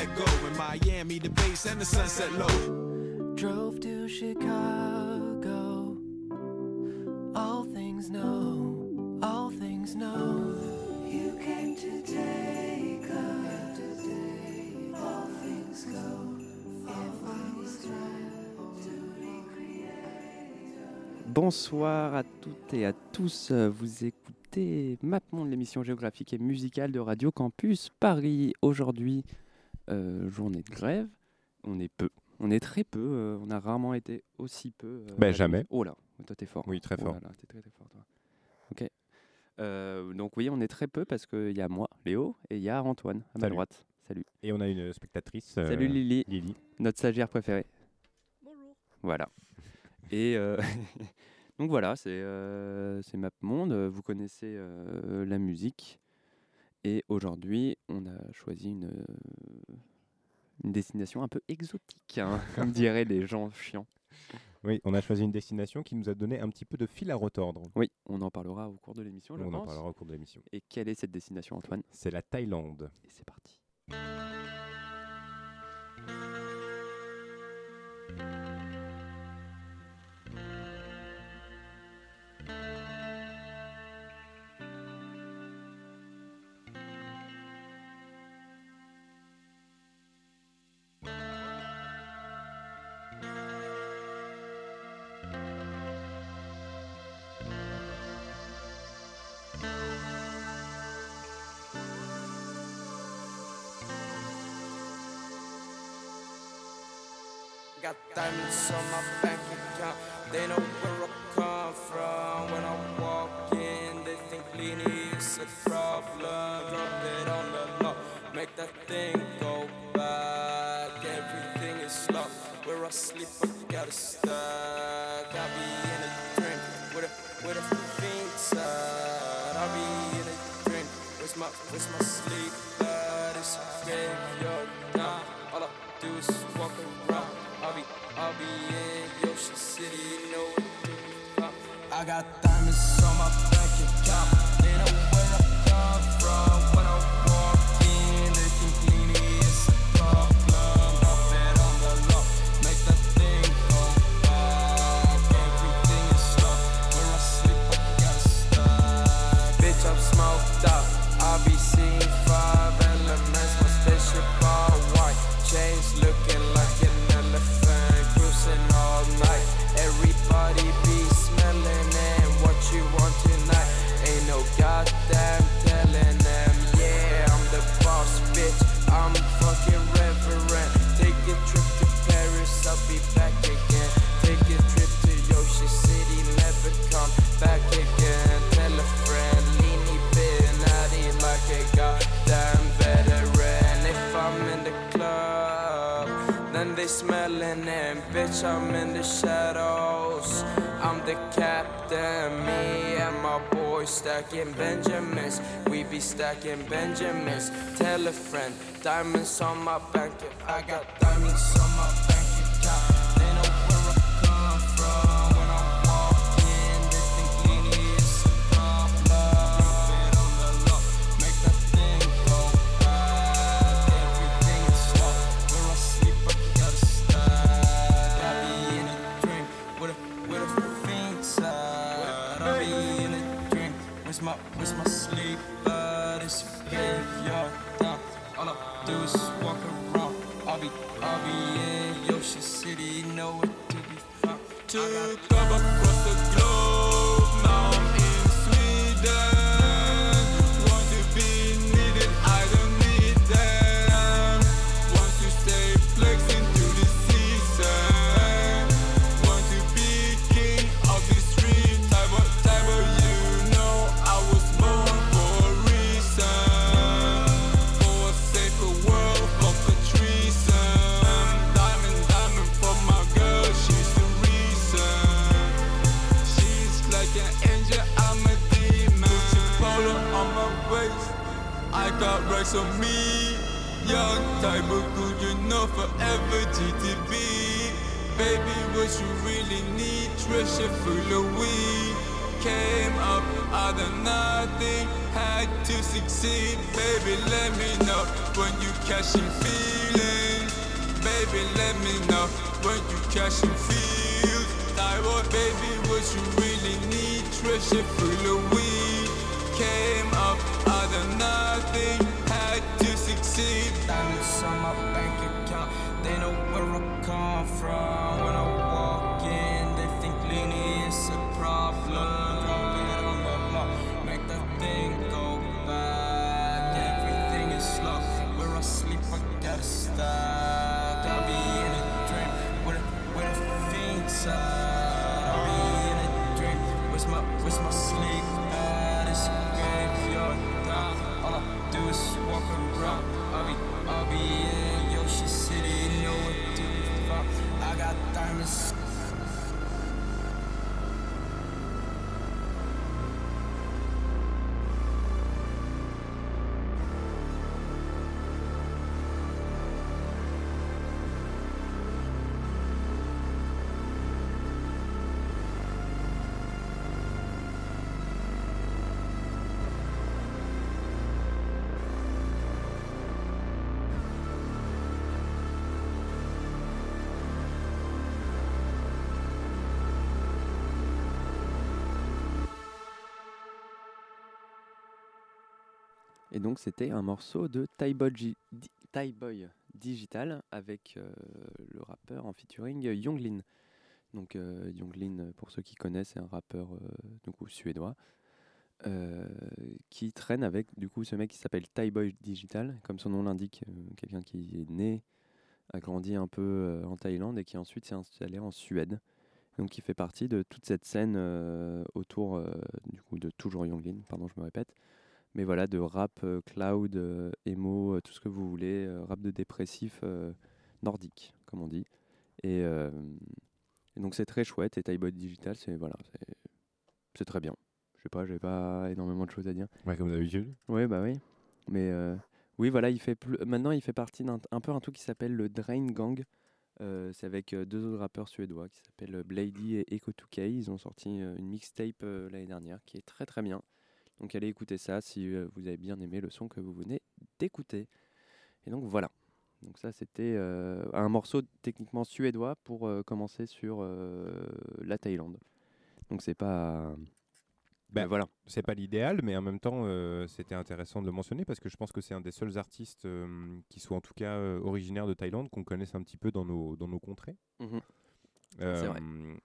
Let go. In Miami, the bass and the sunset low. Drove to Chicago. All things know, all things know. You came to take us. All things go. Trying to recreate. Bonsoir à toutes et à tous. Vous écoutez MapMonde, l'émission géographique et musicale de Radio Campus Paris. Aujourd'hui, journée de grève. On est peu. On est très peu. euh, on a rarement été aussi peu. euh, Ben, jamais. Oh là, toi t'es fort. Oui, très Oh fort. là là, t'es très très fort toi. Ok. Euh, donc oui, on est très peu parce qu'il y a moi, Léo, et il y a Antoine à ma Salut. droite. Salut. Et on a une spectatrice. euh, Salut Lily, Lily. notre stagiaire préférée. Bonjour. Voilà. Et euh, donc voilà, c'est euh, MapMonde. euh, Vous connaissez euh, la musique. Et aujourd'hui, on a choisi une, euh, une destination un peu exotique, hein, comme diraient les gens chiants. Oui, on a choisi une destination qui nous a donné un petit peu de fil à retordre. Oui, on en parlera au cours de l'émission, je on en parlera au cours de l'émission. Et quelle est cette destination, Antoine? C'est la Thaïlande. Et c'est parti. Diamonds on my bank account. They know boys stacking Benjamins. We be stacking Benjamins. Tell a friend, diamonds on my bank. I got diamonds on my bank Young type of good, you know forever GTB. Baby, what you really need, treasure full of weed. Came up out of nothing, had to succeed. Baby, let me know when you catching feelings. Baby, let me know when you catching feels. Thyroid, oh, baby, what you really need, treasure full of weed. Came up out of nothing, Diamonds on my bank account, they know where I come from. When I walk in, they think leaning is a problem. Et donc c'était un morceau de Thai Boy, Gi- Di- Thai Boy Digital avec euh, le rappeur en featuring Younglin. Donc euh, pour ceux qui connaissent, c'est un rappeur euh, du coup suédois euh, qui traîne avec du coup ce mec qui s'appelle Thai Boy Digital, comme son nom l'indique, quelqu'un qui est né, a grandi un peu en Thaïlande et qui ensuite s'est installé en Suède. Donc qui fait partie de toute cette scène autour du coup de toujours Younglin, pardon je me répète, mais voilà, de rap, euh, cloud, euh, emo, euh, tout ce que vous voulez, rap de dépressif nordique, comme on dit. Et, et donc c'est très chouette. Et Boy Digital, c'est voilà, c'est- très bien. Je sais pas, j'ai pas énormément de choses à dire. Ouais, comme d'habitude. Oui, bah oui. Mais oui, voilà, il fait plus... maintenant il fait partie d'un un peu un truc qui s'appelle le Drain Gang. Euh, c'est avec euh, deux autres rappeurs suédois qui s'appellent Blady et Eko2K. Ils ont sorti euh, une mixtape l'année dernière qui est très très bien. Donc allez écouter ça si euh, vous avez bien aimé le son que vous venez d'écouter. Et donc voilà. Donc ça c'était euh, un morceau techniquement suédois pour euh, commencer sur euh, la Thaïlande. Donc c'est pas... Mais voilà. C'est pas l'idéal, mais en même temps, euh, c'était intéressant de le mentionner parce que je pense que c'est un des seuls artistes euh, qui soit en tout cas euh, originaire de Thaïlande qu'on connaisse un petit peu dans nos, dans nos contrées. Mhm. Euh, vrai.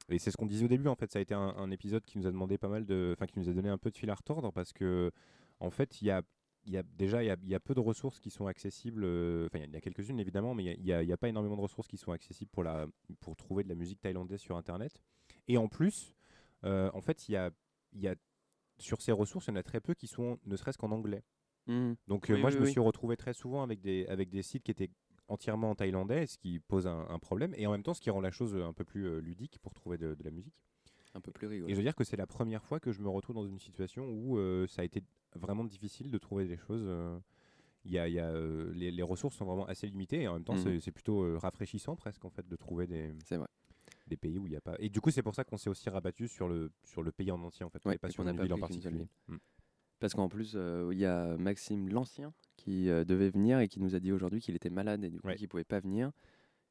Et c'est ce qu'on disait au début, en fait, ça a été un, un épisode qui nous a demandé pas mal de, enfin, qui nous a donné un peu de fil à retordre parce que, en fait, il y a, y a déjà il y y a peu de ressources qui sont accessibles. euh, Enfin, il y y a quelques-unes évidemment, mais il y a- a, pas énormément de ressources qui sont accessibles pour la, pour trouver de la musique thaïlandaise sur Internet. Et en plus, euh, en fait, il y a, y a sur ces ressources, il y en a très peu qui sont ne serait-ce qu'en anglais. Mhm. Donc euh, Oui, moi, oui, je me suis retrouvé très souvent avec des, avec des sites qui étaient entièrement en thaïlandais, ce qui pose un, un problème, et en même temps, ce qui rend la chose un peu plus euh, ludique pour trouver de, de la musique. Un peu plus Et rigolo. je veux dire que c'est la première fois que je me retrouve dans une situation où euh, ça a été vraiment difficile de trouver des choses. euh, y a, il y a, euh, les, les ressources sont vraiment assez limitées et en même temps Mhm. c'est- c'est plutôt rafraîchissant presque en fait de trouver des, C'est vrai. des pays où il n'y a pas. Et du coup c'est pour ça qu'on s'est aussi rabattu sur le, sur le pays en entier en fait, on Ouais, n'est pas et sur n'a une ville en particulier. Mm. Parce qu'en plus, euh, il y a Maxime l'Ancien qui euh, devait venir et qui nous a dit aujourd'hui qu'il était malade et du coup Ouais. qu'il pouvait pas venir.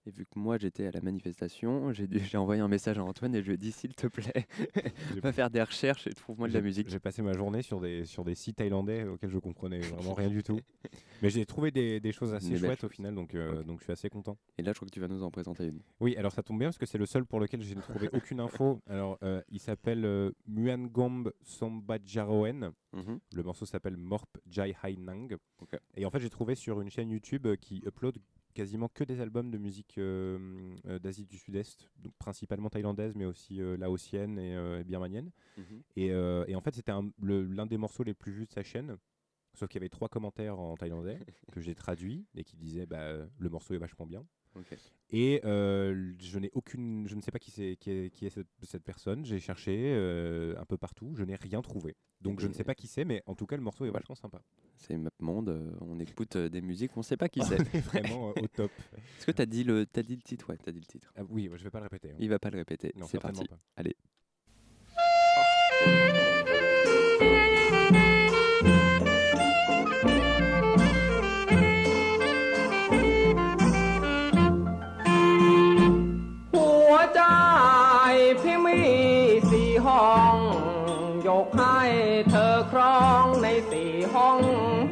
Et vu que moi j'étais à la manifestation, j'ai envoyé un message à Antoine et je lui ai dit s'il te plaît, va faire des recherches et trouve-moi de la musique. J'ai passé ma journée sur des, sur des sites thaïlandais auxquels je comprenais vraiment rien du tout. Mais j'ai trouvé des, des choses assez belles chouettes au final, donc, euh, donc je suis assez content. Et là, je crois que tu vas nous en présenter une. Oui, alors ça tombe bien parce que c'est le seul pour lequel je n'ai trouvé aucune info. Alors, euh, il s'appelle euh, Muangomb Sombajaroen. Mhm. Le morceau s'appelle Morp Jai Hai Nang. Ok. Et en fait, j'ai trouvé sur une chaîne YouTube qui upload quasiment que des albums de musique euh, euh, d'Asie du Sud-Est, donc principalement thaïlandaise, mais aussi euh, laotienne et birmanienne. Mhm. Et, et en fait, c'était l'un des morceaux les plus vus de sa chaîne. Sauf qu'il y avait trois commentaires en thaïlandais que j'ai traduits et qui disaient bah, le morceau est vachement bien. Et euh, je n'ai aucune, je ne sais pas qui c'est, qui est, qui est cette, cette personne. J'ai cherché euh, un peu partout, je n'ai rien trouvé. Donc je ne sais pas qui c'est, mais en tout cas le morceau est vachement sympa. C'est MapMonde, euh, on écoute euh, des musiques, on sait pas qui On c'est. est vraiment au top. Est-ce que tu as dit le t'as dit le titre? Ouais, as dit le titre. Ah oui, je vais pas le répéter. hein. Il va pas le répéter. Non, C'est parti. pas. Allez. "หั ครองในสี่ห้อง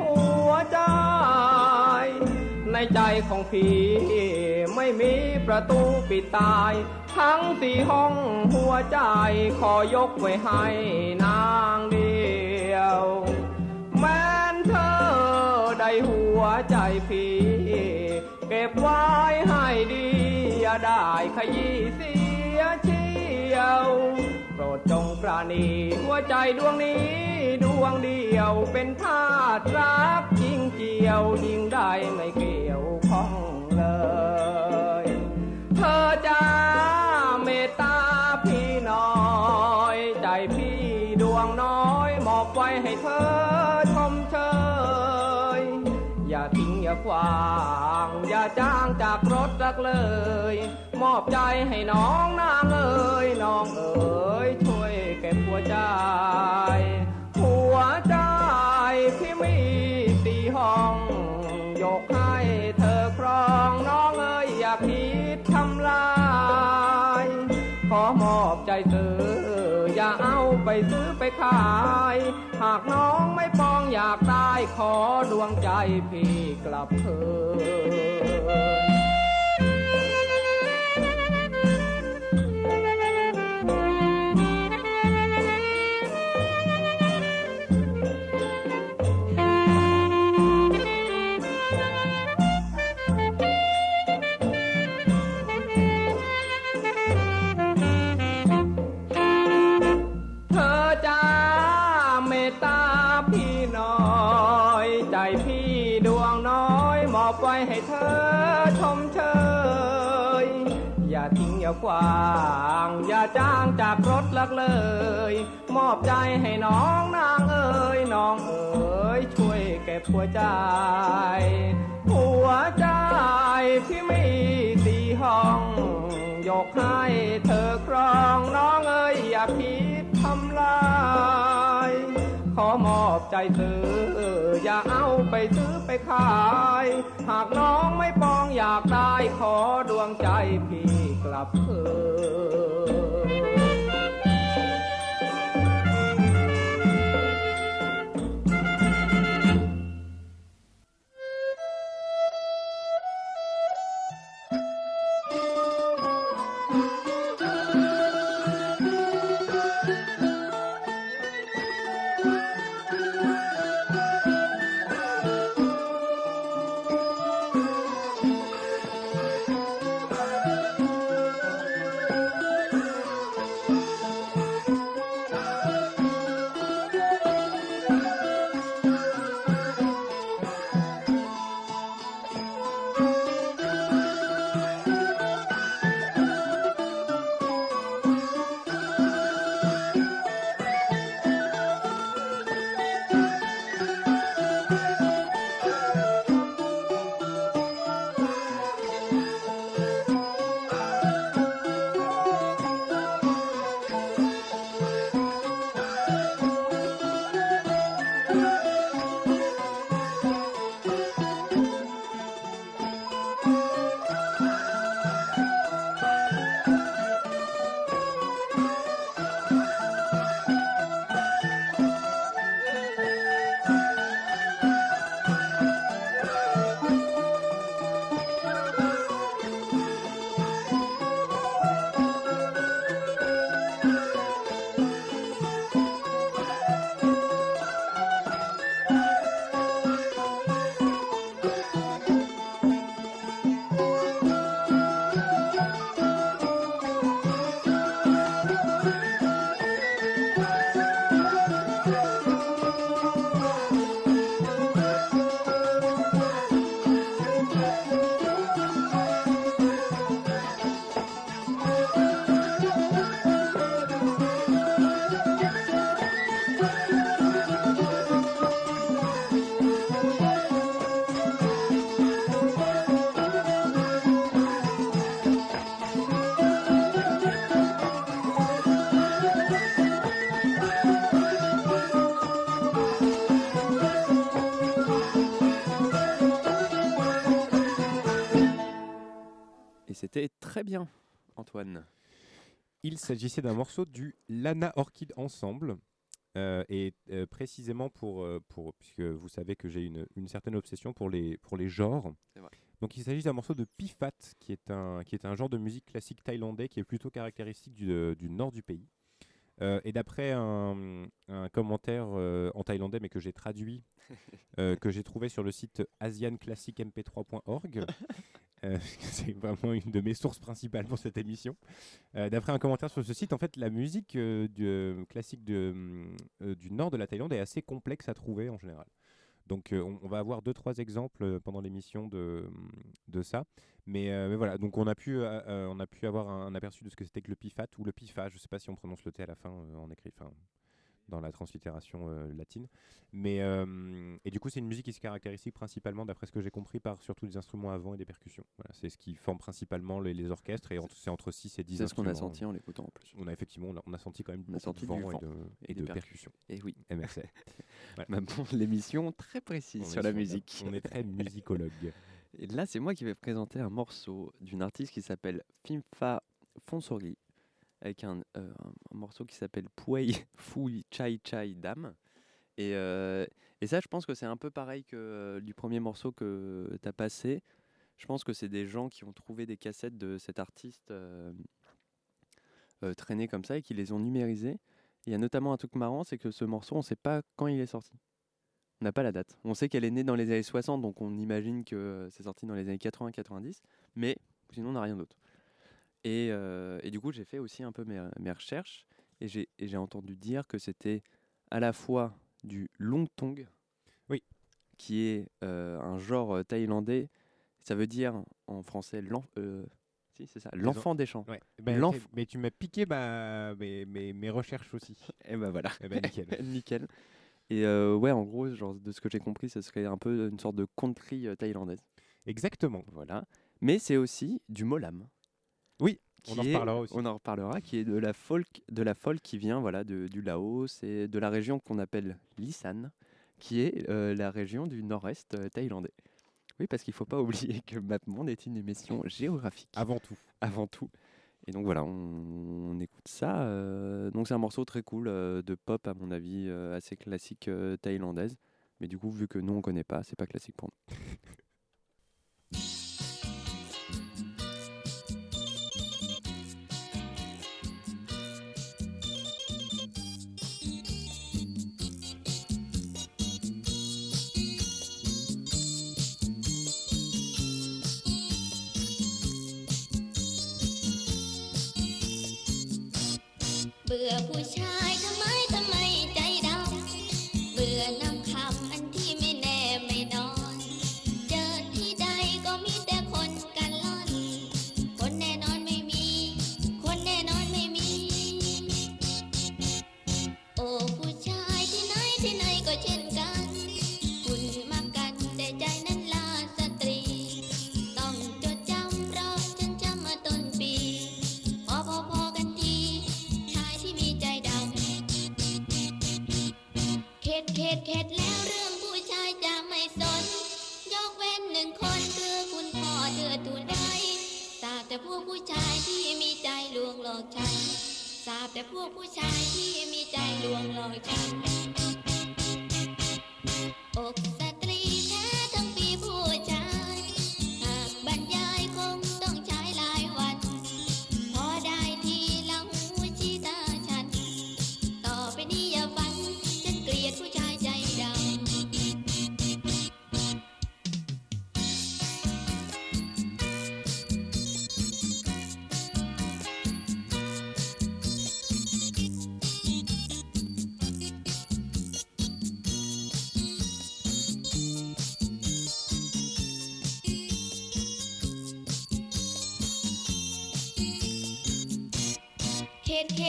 หัวใจ ในใจของพี่ไม่มีประตูปิดตาย ทั้งสี่ห้องหัวใจขอยกไว้ให้นางเดียว แม้นเธอได้หัวใจพี่ เก็บไว้ให้ดี อย่าได้ขยี้เสียเชียว โปรดจงปราณีหัวใจดวงนี้ ดวงเดียวเป็นทาสรักจริงเจียวยิ่งได้ไม่เกี่ยวข้องเลย เธอจะเมตตาพี่น้อย ใจพี่ดวงน้อยมอบไว้ให้เธอชมเชยอย่าทิ้งอย่าขวาง อย่าจ้างจากรถรักเลย มอบใจให้น้องนางเอ๋ยน้องเอ๋ยช่วยเก็บหัวใจ หัวใจพี่มีสี่ห้อง ยกให้เธอครองน้องเอ๋ยอย่าคิดทำลาย ขอมอบใจซื้ออย่าเอาไปซื้อไปขาย หากน้องไม่ปองอยากได้ขอดวงใจพี่กลับคืน วาง อย่าจ้างจากรถลักเลย มอบใจให้น้องนางเอ๋ยน้องเอ๋ยช่วยเก็บหัวใจ หัวใจพี่มีสีห้อง ยกให้เธอครองน้องเอ๋ยอย่าคิดทำลาย ขอมอบใจซื้ออย่าเอาไปซื้อ ไปขาย หากน้องไม่ปองอยากได้ขอดวงใจพี่กลับคืน très bien, Antoine. Il s'agissait d'un morceau du Lana Orchid Ensemble. euh, et euh, précisément pour, euh, pour, puisque vous savez que j'ai une, une certaine obsession pour les, pour les genres. C'est vrai. Donc il s'agit d'un morceau de Pifat, qui est, un, qui est un genre de musique classique thaïlandais qui est plutôt caractéristique du, du nord du pays. Euh, et d'après un, un commentaire euh, en thaïlandais, mais que j'ai traduit, euh, que j'ai trouvé sur le site asianclassicmp3.org, euh, c'est vraiment une de mes sources principales pour cette émission. D'après un commentaire sur ce site, en fait, la musique du, classique de, du nord de la Thaïlande est assez complexe à trouver en général. Donc, euh, on, va avoir deux trois exemples euh, pendant l'émission de, hum, de ça. Mais, euh, mais voilà, donc on a pu, on a pu avoir un, aperçu de ce que c'était que le pifat ou le pifa. Je ne sais pas si on prononce le T à la fin en écrit, dans la translittération euh, latine. Mais, euh, et du coup, c'est une musique qui se caractérise principalement, d'après ce que j'ai compris, par surtout des instruments à vent et des percussions. Voilà, c'est ce qui forme principalement les, les orchestres et c'est entre 6 et 10 C'est ce qu'on a senti en l'écoutant en plus. On a effectivement, on a, on a senti quand même On a senti de vent, du vent et de, et et de percussions. Et oui. MRC. Voilà. Ma bon, l'émission très précise On sur la musique. On est très musicologue. Et là, c'est moi qui vais présenter un morceau d'une artiste qui s'appelle Fimfa Fonsori, avec un, euh, un- morceau qui s'appelle Puei Fui Chai Chai Dam. Et, euh, et ça, je pense que c'est un peu pareil que euh, du premier morceau que tu as passé. Je pense que c'est des gens qui ont trouvé des cassettes de cet artiste traînées comme ça et qui les ont numérisées. Il y a notamment un truc marrant, c'est que ce morceau, on ne sait pas quand il est sorti. On n'a pas la date. On sait qu'elle est née dans les années 60, donc on imagine que c'est sorti dans les années 80-90, mais sinon on n'a rien d'autre. Et, euh, et du coup, j'ai fait aussi un peu mes, mes recherches et j'ai et entendu dire que c'était à la fois du long tong, Oui. qui est euh, un genre thaïlandais. Ça veut dire en français euh, si, l'enfant des champs. Ouais. Ben, mais tu m'as piqué mes, mes, mes recherches aussi. Et ben voilà. Eh ben, nickel. Nickel. Et ouais, en gros, genre, de ce que j'ai compris, ce serait un peu une sorte de country thaïlandaise. Exactement. Voilà. Mais c'est aussi du molam. Oui, on en est- reparlera aussi. On en reparlera, qui est de la folk, de la folk qui vient voilà, de, du Laos et de la région qu'on appelle l'Isan, qui est euh, la région du nord-est euh, thaïlandais. Oui, parce qu'il ne faut pas oublier que MapMonde est une émission géographique. Avant tout. Avant tout. Et donc voilà, on, on écoute ça. euh, donc c'est un morceau très cool de pop, à mon avis, assez classique thaïlandaise. Mais du coup, vu que nous, on connaît pas, c'est pas classique pour nous.「ah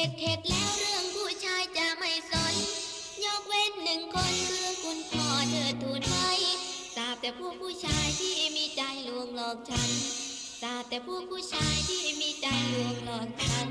ดเข็ดเข็ดแล้วเรื่องผู้ชายจะไม่สน ยกเว้นหนึ่งคนคือคุณพ่อเธอทูลไว้ทราบแต่พวกผู้ชายที่มีใจลวงหลอกฉันทราบแต่พวกผู้ชายที่มีใจลวงหลอกฉัน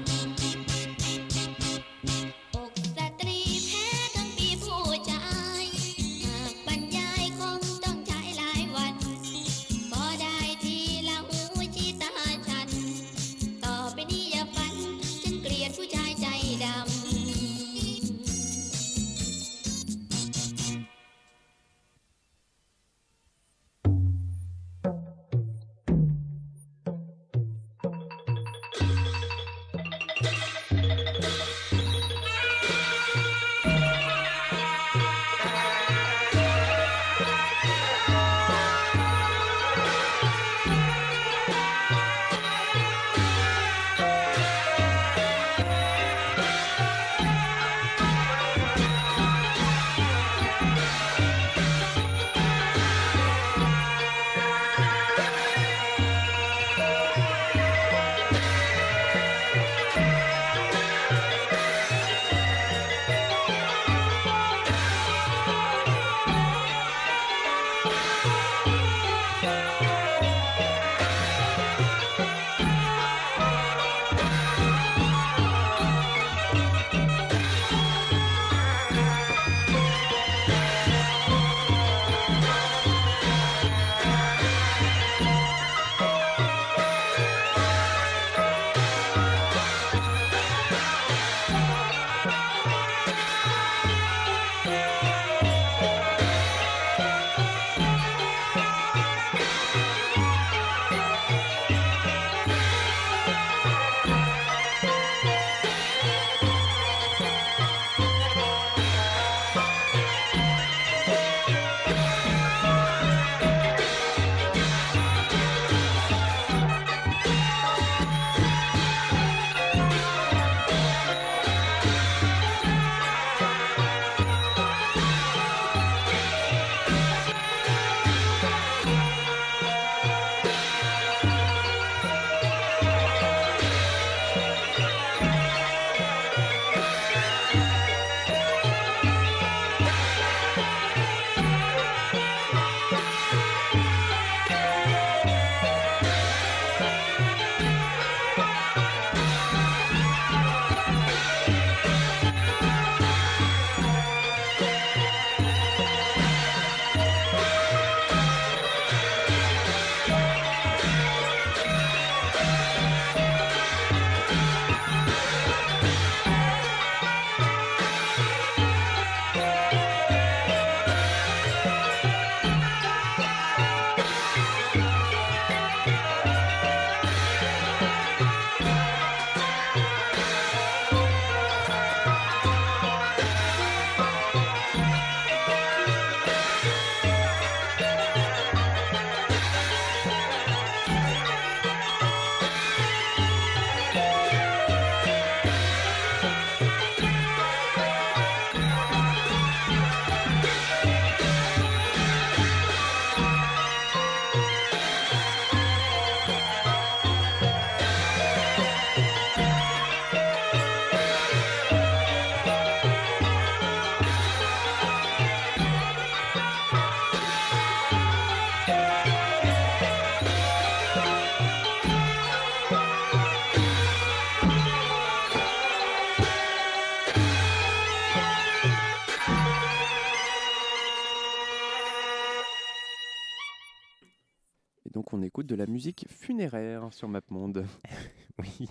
donc on écoute de la musique funéraire sur MapMonde. Oui.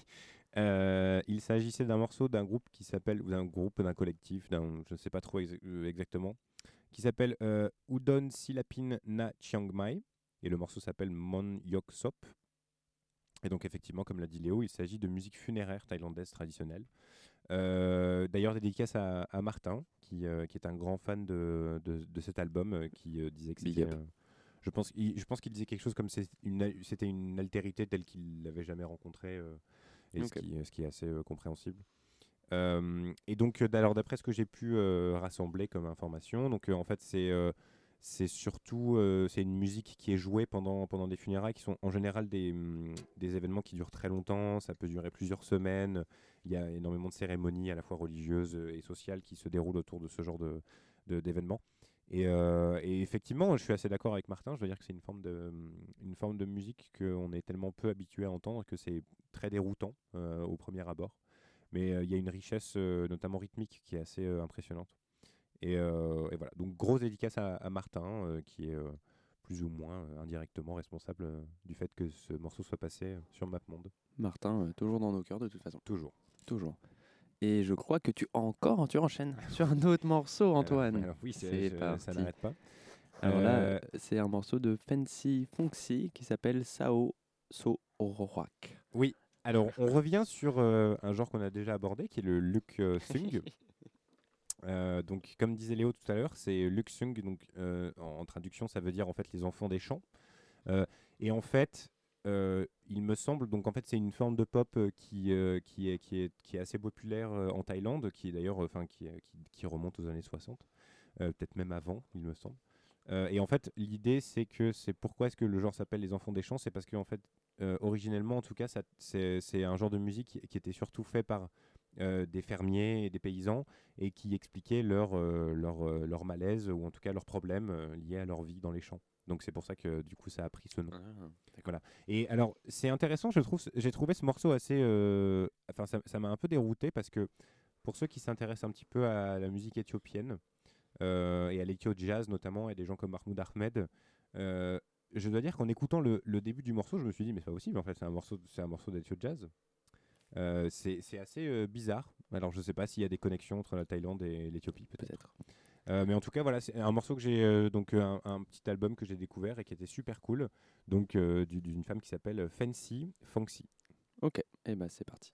Euh, il s'agissait d'un morceau d'un groupe qui s'appelle, ou d'un groupe, d'un collectif, d'un, je ne sais pas trop euh, exactement, qui s'appelle euh, Udon Silapin Na Chiang Mai. Et le morceau s'appelle Mon Yok Sop. Et donc, effectivement, comme l'a dit Léo, il s'agit de musique funéraire thaïlandaise traditionnelle. Euh, D'ailleurs, dédicace à, à Martin, qui, qui est un grand fan de, de, de cet album, qui disait que c'était. Je pense, il- je pense qu'il disait quelque chose comme une c'était une altérité telle qu'il l'avait jamais rencontrée, euh, et ce, qui, ce qui est assez euh, compréhensible. Euh, et donc, alors d'après ce que j'ai pu rassembler comme information, donc en fait c'est c'est surtout c'est une musique qui est jouée pendant pendant des funérailles qui sont en général des, hum, des événements qui durent très longtemps, ça peut durer plusieurs semaines. Il y a énormément de cérémonies à la fois religieuses et sociales qui se déroulent autour de ce genre de- d'événements. Et, euh, et effectivement, je suis assez d'accord avec Martin. Je veux dire que c'est une forme de une forme de musique qu'on est tellement peu habitué à entendre que c'est très déroutant euh, au premier abord mais euh, il y a une richesse, notamment rythmique, qui est assez impressionnante. Et, et voilà, donc grosse dédicace à, à Martin, qui est plus ou moins indirectement responsable du fait que ce morceau soit passé sur MapMonde. Martin, toujours dans nos cœurs de toute façon. Toujours. Toujours. Et je crois que tu encore tu enchaînes sur un autre morceau, Antoine. alors oui, c'est- je- ça n'arrête pas. Alors Euh, là, c'est un morceau de Fancy Fonxy qui s'appelle Sao So. Oui, alors on revient sur euh, un genre qu'on a déjà abordé, qui est le Luk euh, Sung. Euh, donc, comme disait Léo tout à l'heure, c'est Luk Sung. Donc, euh, en, en traduction, ça veut dire en fait les enfants des champs. Euh, et en fait, euh, il me semble, donc en fait, c'est une forme de pop euh, qui, euh, qui, est, assez populaire euh, en Thaïlande, qui est d'ailleurs, enfin, qui, remonte aux années 60, euh, peut-être même avant, il me semble. Et en fait, l'idée, c'est que c'est pourquoi est-ce que le genre s'appelle les enfants des champs? C'est parce qu'en fait, euh, originellement, en tout cas, c'est un genre de musique qui, était surtout fait par des fermiers et des paysans et qui expliquait leur, malaise ou en tout cas leurs problèmes liés à leur vie dans les champs. Donc c'est pour ça que du coup ça a pris ce nom. voilà. Et alors c'est intéressant, je trouve, j'ai trouvé ce morceau assez, euh, enfin ça m'a un peu dérouté parce que pour ceux qui s'intéressent un petit peu à la musique éthiopienne euh, et à l'éthio jazz notamment et des gens comme Mahmoud Ahmed, euh, je dois dire qu'en écoutant le, le début du morceau, je me suis dit mais c'est pas possible en fait, c'est un morceau, c'est un morceau d'éthio jazz. C'est assez bizarre. Alors, je sais pas s'il y a des connexions entre la Thaïlande et l'Éthiopie, peut-être. Euh, mais en tout cas, voilà, c'est un morceau que j'ai, euh, donc euh, un, petit album que j'ai découvert et qui était super cool. Donc, du- d'une femme qui s'appelle Fancy Fonxy. Ok, et bah c'est parti.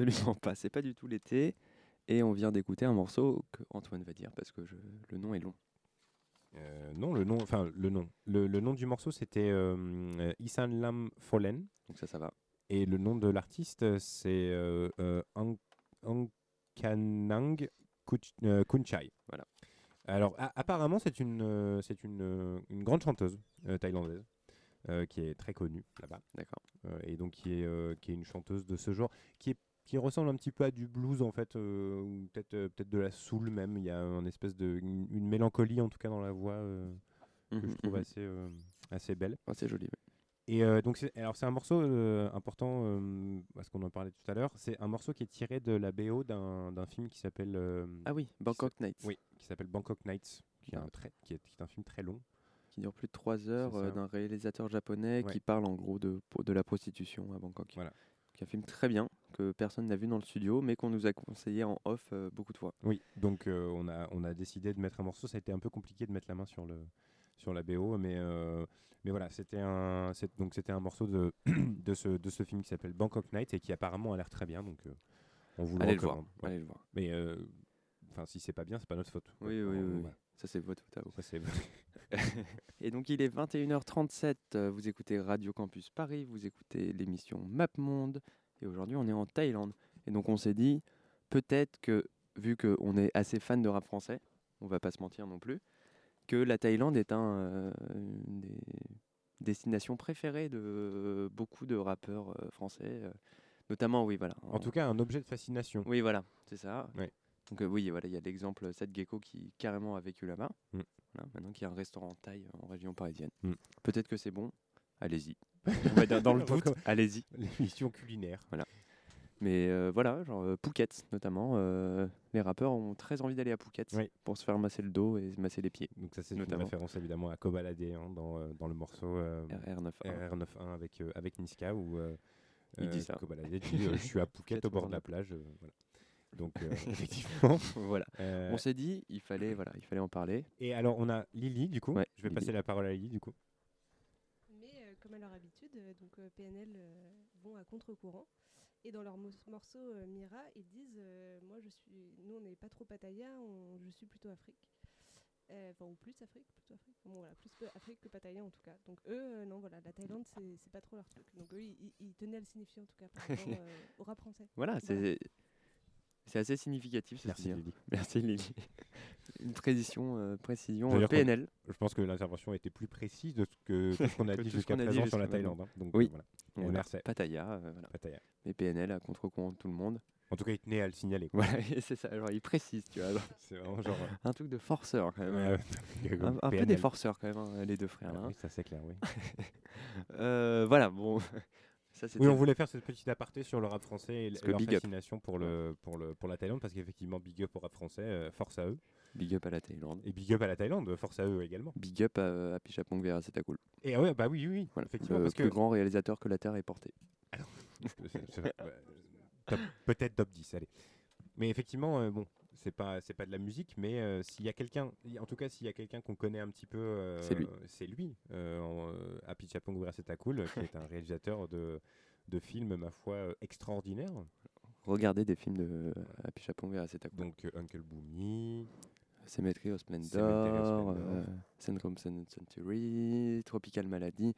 Absolument pas, c'est pas du tout l'été. Et on vient d'écouter un morceau que Antoine va dire parce que je- le nom est long. Euh, non, le nom, enfin le nom. Le, le nom du morceau c'était euh, Isan Lam Follen. Donc ça, ça va. Et le nom de l'artiste c'est euh, euh, Ang- Angkanang Kuch- euh, Kunchai. Voilà. Alors a- apparemment c'est une, c'est une, une grande chanteuse thaïlandaise euh, qui est très connue là-bas. D'accord. Euh, et donc qui est, euh, qui est une chanteuse de ce genre qui est qui ressemble un petit peu à du blues en fait euh, ou peut-être euh, peut-être de la soul même il y a un espèce de une, une mélancolie en tout cas dans la voix euh, que je Mhm, trouve mhm. assez assez belle Ah, c'est joli. ouais. et donc alors c'est un morceau important parce qu'on en parlait tout à l'heure c'est un morceau qui est tiré de la BO d'un film qui s'appelle Ah oui, Bangkok Nights. oui qui s'appelle Bangkok Nights qui est un très qui est, qui est un film très long Qui dure plus de 3 heures d'un réalisateur japonais Ouais. qui parle en gros de, de la prostitution à Bangkok. Voilà. Qui est un film très bien que personne n'a vu dans le studio mais qu'on nous a conseillé en off euh, beaucoup de fois. Oui, donc euh, on, a, on a décidé de mettre un morceau. Ça a été un peu compliqué de mettre la main sur, le, sur la BO, mais, euh, mais voilà, c'était un, c'est- donc c'était un morceau de, de, ce, de ce film qui s'appelle Bangkok Night et qui apparemment a l'air très bien. Donc on vous le Allez le voir. Ouais. allez le voir. Mais enfin, si c'est pas bien, c'est pas notre faute. Oui, oui, oui. Ça c'est votre faute à vous. Ça, c'est- Et donc il est 21h37, euh, vous écoutez Radio Campus Paris, vous écoutez l'émission Map Monde, et aujourd'hui on est en Thaïlande. Et donc on s'est dit, peut-être que, vu qu'on est assez fan de rap français, on va pas se mentir non plus, que la Thaïlande est un, euh, une des destinations préférées de euh, beaucoup de rappeurs euh, français, euh, notamment, oui, voilà. En tout cas, un objet de fascination. Oui, voilà, c'est ça. Ouais. Donc oui, voilà, il y a l'exemple Seth Gecko qui carrément a vécu là-bas. Mm. Voilà, maintenant qu'il y a un restaurant thaï en région parisienne. Mm. Peut-être que c'est bon, allez-y. Dire dans le doute, allez-y. L'émission culinaire. Voilà. Mais euh, voilà, genre euh, Phuket notamment, euh, les rappeurs ont très envie d'aller à Phuket Oui. pour se faire masser le dos et se masser les pieds. Donc ça c'est une référence évidemment à Kobalade hein, dans, dans le morceau euh, RR91. RR91 avec, avec Niska où Il dit ça. Kobalade dit je suis à Phuket au bord de la plage. voilà. Donc effectivement. voilà. On s'est dit, il fallait, voilà, il fallait en parler. Et alors on a Lily du coup. Ouais, je vais Lily. passer la parole à Lily du coup. Comme à leur habitude, euh, donc euh, PNL euh, vont à contre-courant. Et dans leur morceau Mira, ils disent Moi, je suis. Nous, on n'est pas trop Pattaya, on- je suis plutôt Afrique. Enfin, ou plus Afrique, plutôt Afrique. Bon, voilà, plus Afrique que Pattaya en tout cas. Donc, eux, non, voilà, la Thaïlande, c'est pas trop leur truc. Donc, eux, ils, tenaient à le signifier en tout cas par rapport au rap français. Voilà, c'est c'est assez significatif. ceci Merci, hein. Merci Lily. Une précision, euh, précision euh, PNL. Je pense que l'intervention était plus précise de ce que que ce qu'on a Que dit jusqu'à présent sur la Thaïlande. hein. Donc oui. voilà. Et Voilà. merci. Pattaya, euh, voilà. Pattaya. Mais PNL à contre-courant de tout le monde. En tout cas, il tenait à le signaler. Voilà, et c'est ça, genre il précise, tu vois. C'est vraiment genre. euh, Un truc de forceur quand même. Ouais, hein. un, un peu des forceurs quand même, hein, les deux frères. Ah oui, ça c'est clair, oui. hein. Voilà, bon. Ça, Oui, on voulait faire cette petite aparté sur le rap français et Parce l- que leur up. fascination pour, le, pour, le, pour la Thaïlande, parce qu'effectivement, big up au rap français, euh, force à eux. Big up à la Thaïlande. Et big up à la Thaïlande, force à eux également. Big up à, à Pichapong Vera Cool. Et ah ouais, bah oui, oui, oui, Voilà, effectivement, le parce plus que grand réalisateur que la Terre ait porté. C'est- c'est ouais, top- peut-être top 10, allez. Mais effectivement, euh, bon, c'est pas c'est pas de la musique, mais euh, s'il y a quelqu'un, en tout cas, s'il y a quelqu'un qu'on connaît un petit peu, euh, C'est lui. C'est lui, euh, en, Happy Chapong Cool, qui est un réalisateur de de films, ma foi, extraordinaires. Regardez des films de Pichapong Vera Cool. Donc Uncle Boomy, Cemetery of Splendor, Syndrome Century, Tropical Malady.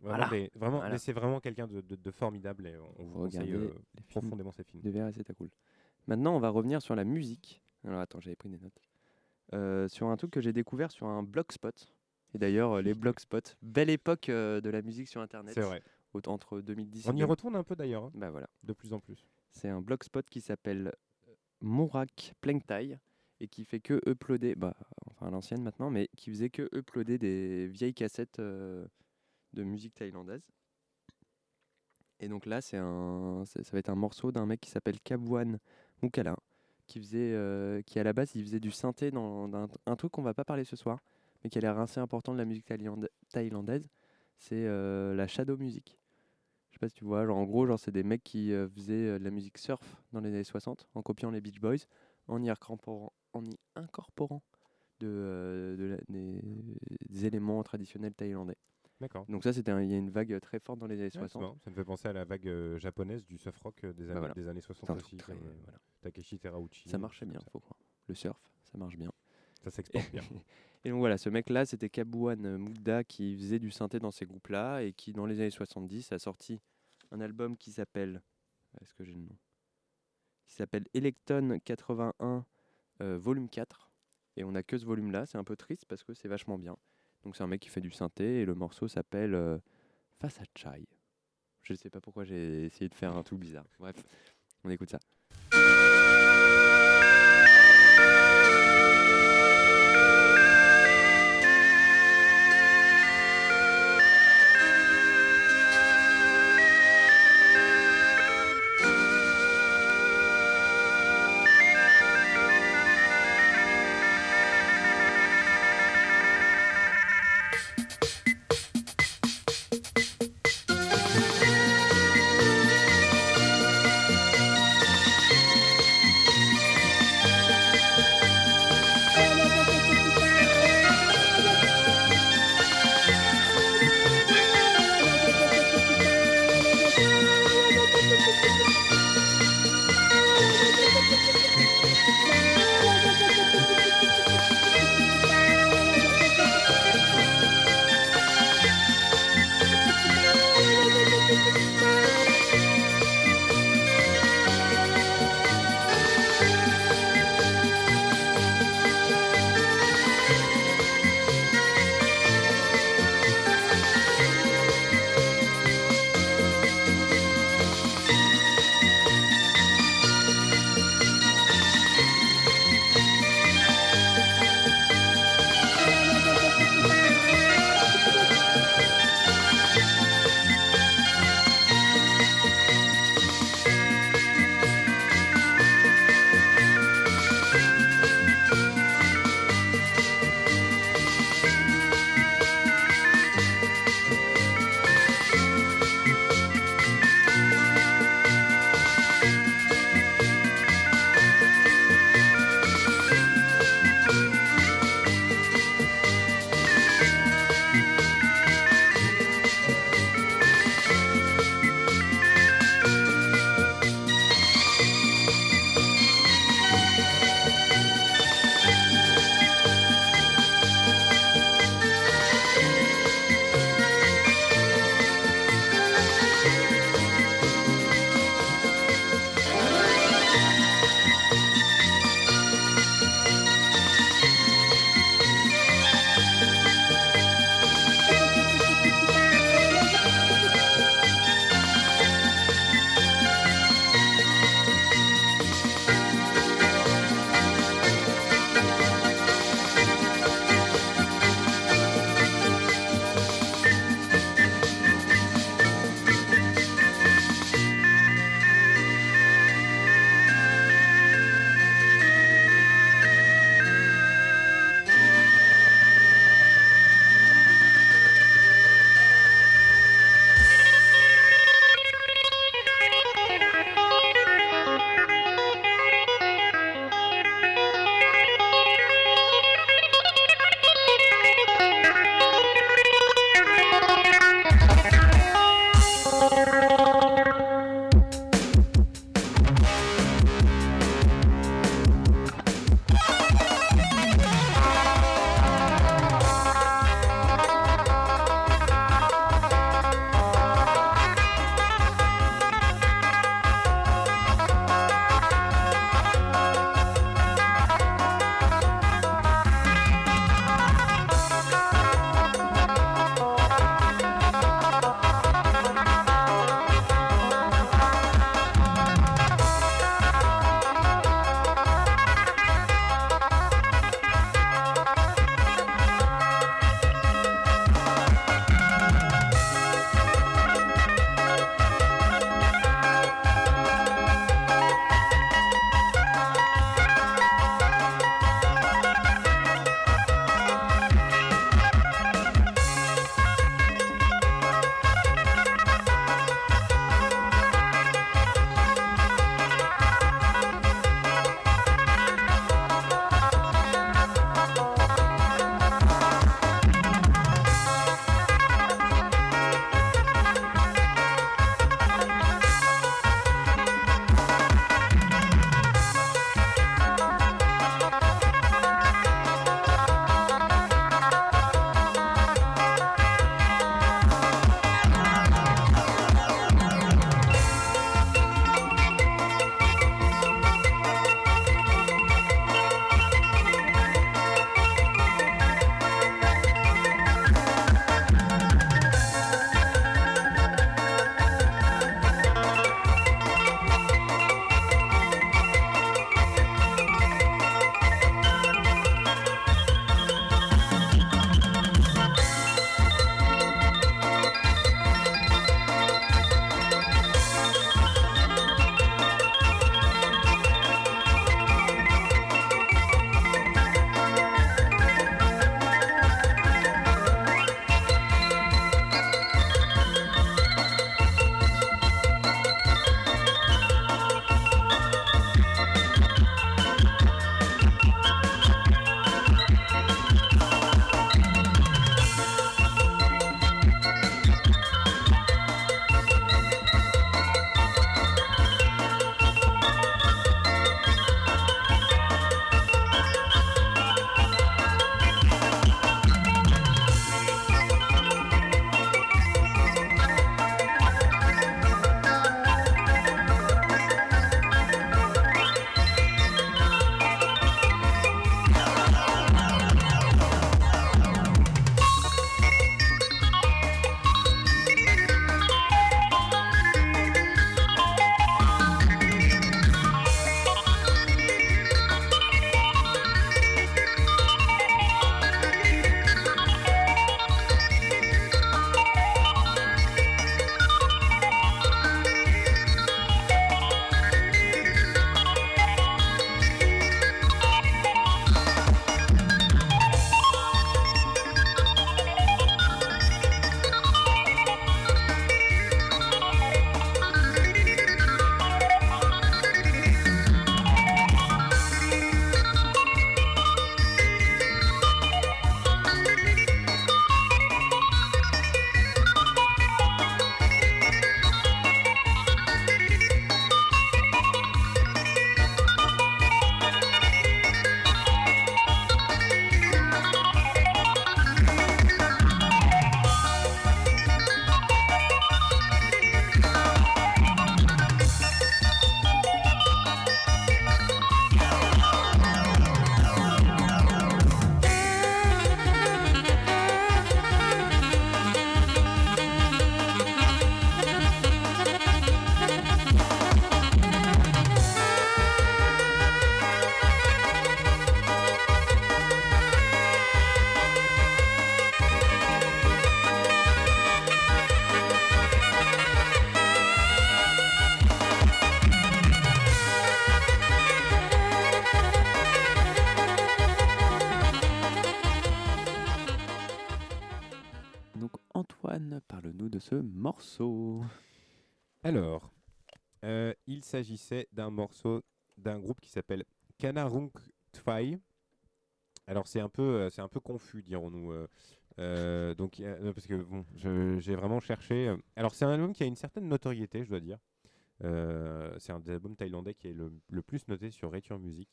Voilà. des- vraiment Voilà. mais c'est vraiment quelqu'un de, de- de formidable et on vous conseille euh, profondément ses films. de Vera Cool. Maintenant, on va revenir sur la musique. Alors attends, j'avais pris des notes. Euh, sur un truc que j'ai découvert sur un blogspot. Et d'ailleurs, euh, les blogspots, belle époque euh, de la musique sur Internet. C'est vrai. Entre 2010 On et y 2000. retourne un peu d'ailleurs, hein, Bah voilà. de plus en plus. C'est un blogspot qui s'appelle Mourak Plengtai et qui fait que uploader, bah, enfin à l'ancienne maintenant, mais qui faisait que uploader des vieilles cassettes euh, de musique thaïlandaise. Et donc là, c'est un, c'est- ça va être un morceau d'un mec qui s'appelle Kabwan Mukala, qui faisait, euh, qui à la base, il faisait du synthé dans, un, truc qu'on va pas parler ce soir, mais qui a l'air assez important de la musique thaïlanda- thaïlandaise. C'est euh, la shadow music. Je sais pas si tu vois, genre en gros, genre c'est des mecs qui euh, faisaient de la musique surf dans les années 60 en copiant les Beach Boys, en y incorporant, en y incorporant des éléments traditionnels thaïlandais. D'accord. Donc ça, c'était il y a une vague euh, très forte dans les années Ouais, c'est 60. marrant, ça me fait penser à la vague euh, japonaise du surf rock euh, des, années, Bah voilà. des années 60 C'est un truc aussi. très- comme, voilà. Takeshi Terauchi. Ça marchait bien, comme faut croire. Le surf, ça marche bien. Ça s'exporte bien. Et donc voilà, ce mec-là, c'était Kabouan Mouda qui faisait du synthé dans ces groupes-là et qui, dans les années 70, a sorti un album qui s'appelle. Est-ce que j'ai le nom? Qui s'appelle Electon 81 euh, volume 4. Et on a que ce volume-là, c'est un peu triste parce que c'est vachement bien. Donc c'est un mec qui fait du synthé et le morceau s'appelle euh, Face à Chai. Je ne sais pas pourquoi j'ai essayé de faire un truc bizarre. Bref, on écoute ça. S'agissait d'un morceau d'un groupe qui s'appelle Kanarunk Tfai. Alors c'est un peu, euh, c'est un peu confus, dirons-nous. euh, euh, donc parce que bon, j'ai vraiment cherché. Alors c'est un album qui a une certaine notoriété, je dois dire. Euh, c'est un des albums thaïlandais qui est le, le plus noté sur Rature Music.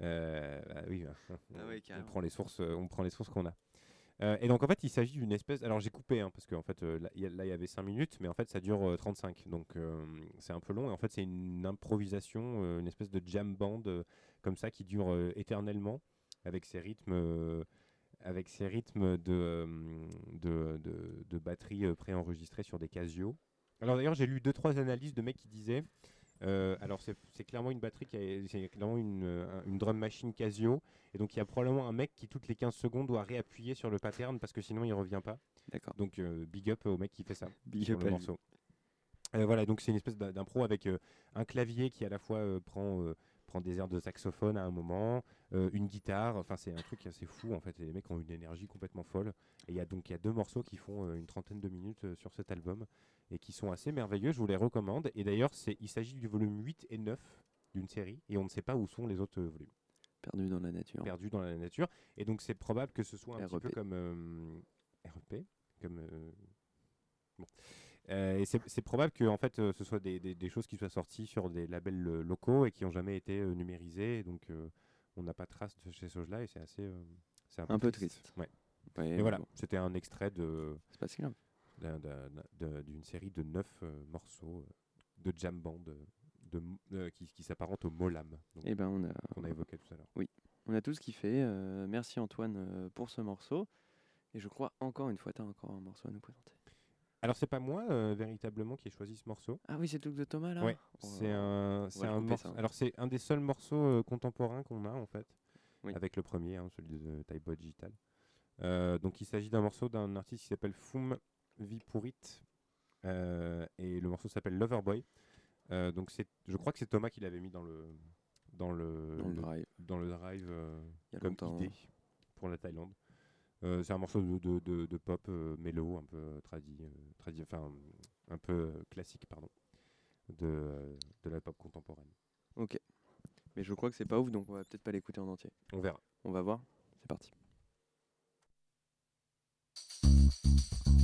Euh, bah oui, Ah on prend les sources, on prend les sources qu'on a. Euh, et donc en fait, il s'agit d'une espèce. Alors j'ai coupé hein, parce qu'en fait euh, là, il y avait 5 minutes, mais en fait ça dure euh, 35, donc euh, c'est un peu long. Et en fait c'est une improvisation, une espèce de jam band comme ça qui dure éternellement avec ses rythmes, avec ses rythmes de de, de, batterie préenregistrés sur des Casio. Alors d'ailleurs j'ai lu deux trois analyses de mecs qui disaient. Euh, alors c'est clairement une batterie qui c'est clairement une, euh, un- une drum machine Casio et donc il y a probablement un mec qui toutes les 15 secondes doit réappuyer sur le pattern parce que sinon il revient pas. D'accord. Donc euh, big up au mec qui fait ça Big sur up le morceau. Euh, voilà, donc c'est une espèce d'im- d'impro avec un clavier qui à la fois prend, prend des airs de saxophone à un moment, euh, une guitare, enfin c'est un truc assez fou en fait, et les mecs ont une énergie complètement folle. Et il y a donc il y a deux morceaux qui font euh, une trentaine de minutes euh, sur cet album et qui sont assez merveilleux, je vous les recommande. Et d'ailleurs, il s'agit du volume 8 et 9 d'une série, et on ne sait pas où sont les autres euh, volumes Perdu dans la nature. perdu dans la nature. Et donc c'est probable que ce soit un petit peu REP. comme euh, REP, comme euh, bon. Euh, et c'est probable que en fait ce soit des, des- des choses qui soient sorties sur des labels locaux et qui ont jamais été numérisées. Donc on n'a pas trace de ces choses-là et c'est assez c'est Un peu triste. Ouais. Ouais, et voilà, bon. c'était un extrait de C'est pas si grave. D'un- d'un- d'un- d'une série de neuf euh, morceaux euh, de jam band euh, de, euh, qui, qui s'apparente au Molam donc, Eh ben, on a, qu'on a évoqué tout à l'heure. Oui, on a tous kiffé. euh, merci Antoine euh, pour ce morceau. Et je crois encore une fois, tu as encore un morceau à nous présenter. Alors c'est pas moi véritablement qui ai choisi ce morceau. Ah oui, c'est le truc de Thomas là? Ouais, Oh c'est un, c'est un morceau. ça. Alors c'est un des seuls morceaux contemporains qu'on a en fait, Oui. avec le premier, hein, celui de Type Digital. Donc il s'agit d'un morceau d'un artiste qui s'appelle Vipurit euh, et le morceau s'appelle Loverboy. Euh, donc c'est, je crois que c'est Thomas qui l'avait mis dans le dans le, Dans le drive. dans le drive euh, comme idée pour la Thaïlande. Euh, c'est un morceau de, de, de- de pop mélo, un peu tradi, tradi- enfin un peu classique, pardon, de, de la pop contemporaine. Ok. Mais je crois que c'est pas ouf, donc on va peut-être pas l'écouter en entier. On verra. On va voir. C'est parti.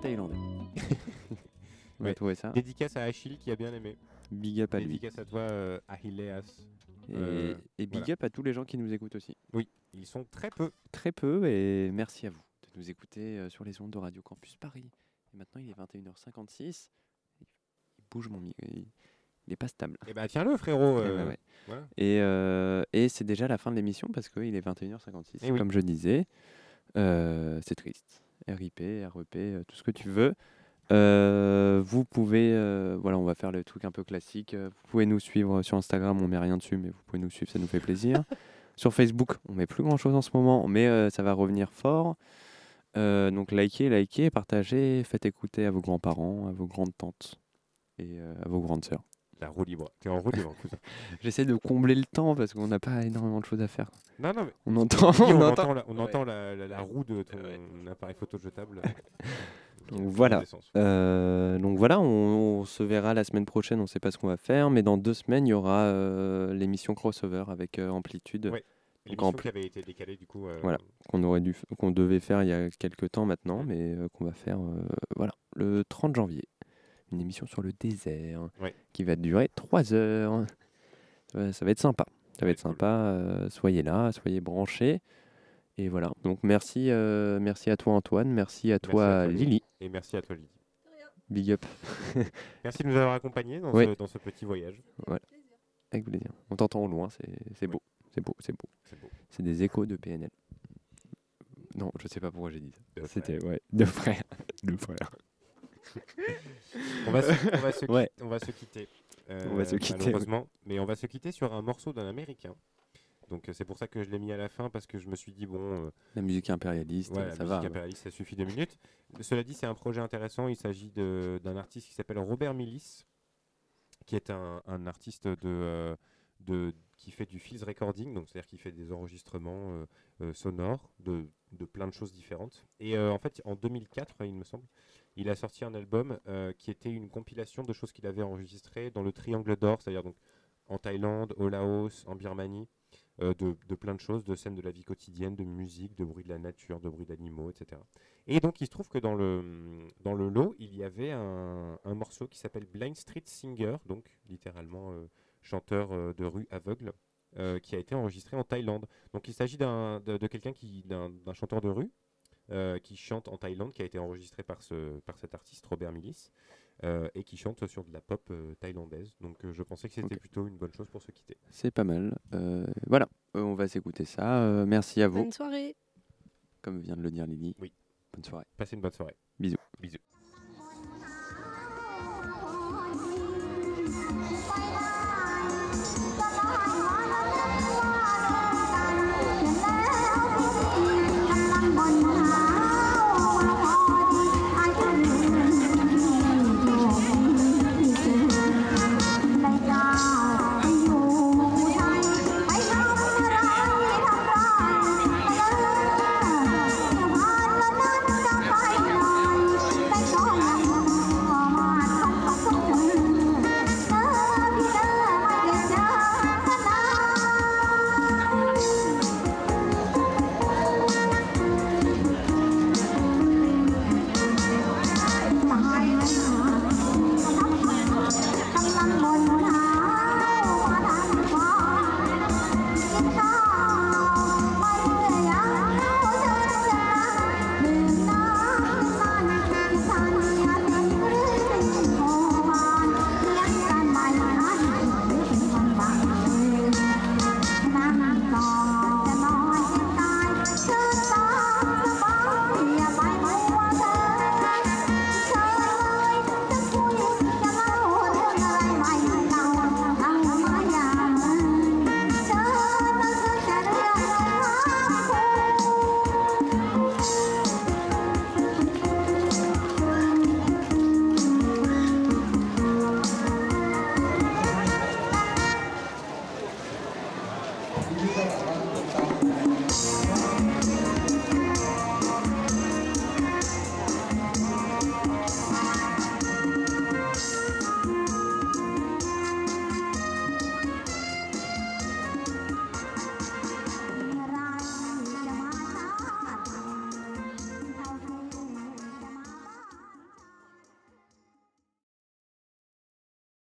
thaïlandais. On va Ouais. trouver ça. Dédicace à Achille qui a bien aimé. Big up à lui. Dédicace à toi, euh, Achilleas. Et, Euh, et big voilà. up à tous les gens qui nous écoutent aussi. Oui, ils sont très peu. Très peu et merci à vous de nous écouter euh, sur les ondes de Radio Campus Paris. Et maintenant il est 21h56. Il bouge mon micro. Il n'est pas stable. Eh ben tiens-le frérot. Eh ben euh, ouais. voilà. Et, euh, et c'est déjà la fin de l'émission parce qu'il est 21h56. Eh oui. Comme je disais, Euh, c'est triste. RIP, REP, euh, tout ce que tu veux. Euh, vous pouvez, euh, voilà, on va faire le truc un peu classique. Vous pouvez nous suivre sur Instagram, on met rien dessus, mais vous pouvez nous suivre, ça nous fait plaisir. sur Facebook, on met plus grand chose en ce moment, mais euh, ça va revenir fort. Donc likez, likez, partagez, faites écouter à vos grands-parents, à vos grandes tantes et à vos grandes sœurs. La roue libre. T'es en roue libre. J'essaie de combler le temps parce qu'on n'a pas énormément de choses à faire. Non, non, mais- On entend, Oui, on on entend. entend la, on Ouais. entend la, la- la roue de ton appareil photo jetable. Donc voilà. Euh, donc voilà, on, on se verra la semaine prochaine. On ne sait pas ce qu'on va faire, mais dans deux semaines, il y aura euh, l'émission crossover avec euh, Amplitude. Ouais. Donc L'émission qui avait été décalée du coup. euh, Voilà, qu'on aurait dû, f- qu'on devait faire il y a quelques temps maintenant, mais euh, qu'on va faire, euh, voilà, le 30 janvier. Une émission sur le désert Ouais. qui va durer 3 heures. Euh, ça va être sympa. Ça va être sympa. euh, soyez là, soyez branchés. Et voilà. Donc merci, euh, merci à toi Antoine, merci à toi, Merci à toi, Lily. Et merci à toi Lily. Big up. Merci de nous avoir accompagnés dans, Oui. ce, dans ce petit voyage. Ouais. Avec plaisir. On t'entend au loin, c'est beau. C'est beau, c'est beau. C'est beau. C'est des échos de PNL. Non, je sais pas pourquoi j'ai dit ça. De C'était ouais, deux frères. deux frères. On va se, on va se, Ouais. quitter, on va se quitter. euh, On va se quitter, Malheureusement. Mais on va se quitter sur un morceau d'un américain. Donc euh, c'est pour ça que je l'ai mis à la fin parce que je me suis dit, bon. euh, La musique impérialiste, ouais, la ça musique va. ouais. impérialiste, ça suffit deux minutes. Cela dit, c'est un projet intéressant. Il s'agit d'un artiste qui s'appelle Robert Millis, qui est un, un artiste de, de, qui fait du field recording, donc c'est-à-dire qu'il fait des enregistrements euh, euh, sonores de, de plein de choses différentes. Et en fait, en 2004, il me semble, il a sorti un album euh, qui était une compilation de choses qu'il avait enregistrées dans le Triangle d'Or, c'est-à-dire donc en Thaïlande, au Laos, en Birmanie, euh, de, plein de choses, de scènes de la vie quotidienne, de musique, de bruit de la nature, de bruit d'animaux, etc. Et donc il se trouve que dans le, dans le lot, il y avait un, un morceau qui s'appelle Blind Street Singer, donc littéralement euh, chanteur de rue aveugle, qui a été enregistré en Thaïlande. Donc il s'agit de, de quelqu'un qui, d'un chanteur de rue euh, qui chante en Thaïlande, qui a été enregistré par, ce, par cet artiste Robert Millis, euh, et qui chante sur de la pop euh, thaïlandaise. Donc euh, je pensais que c'était plutôt une bonne chose pour se quitter. C'est pas mal. Euh, voilà, Euh, on va s'écouter ça. Euh, merci à vous. Bonne soirée. Comme vient de le dire Lily. Oui. Bonne soirée. Passez une bonne soirée. Bisous.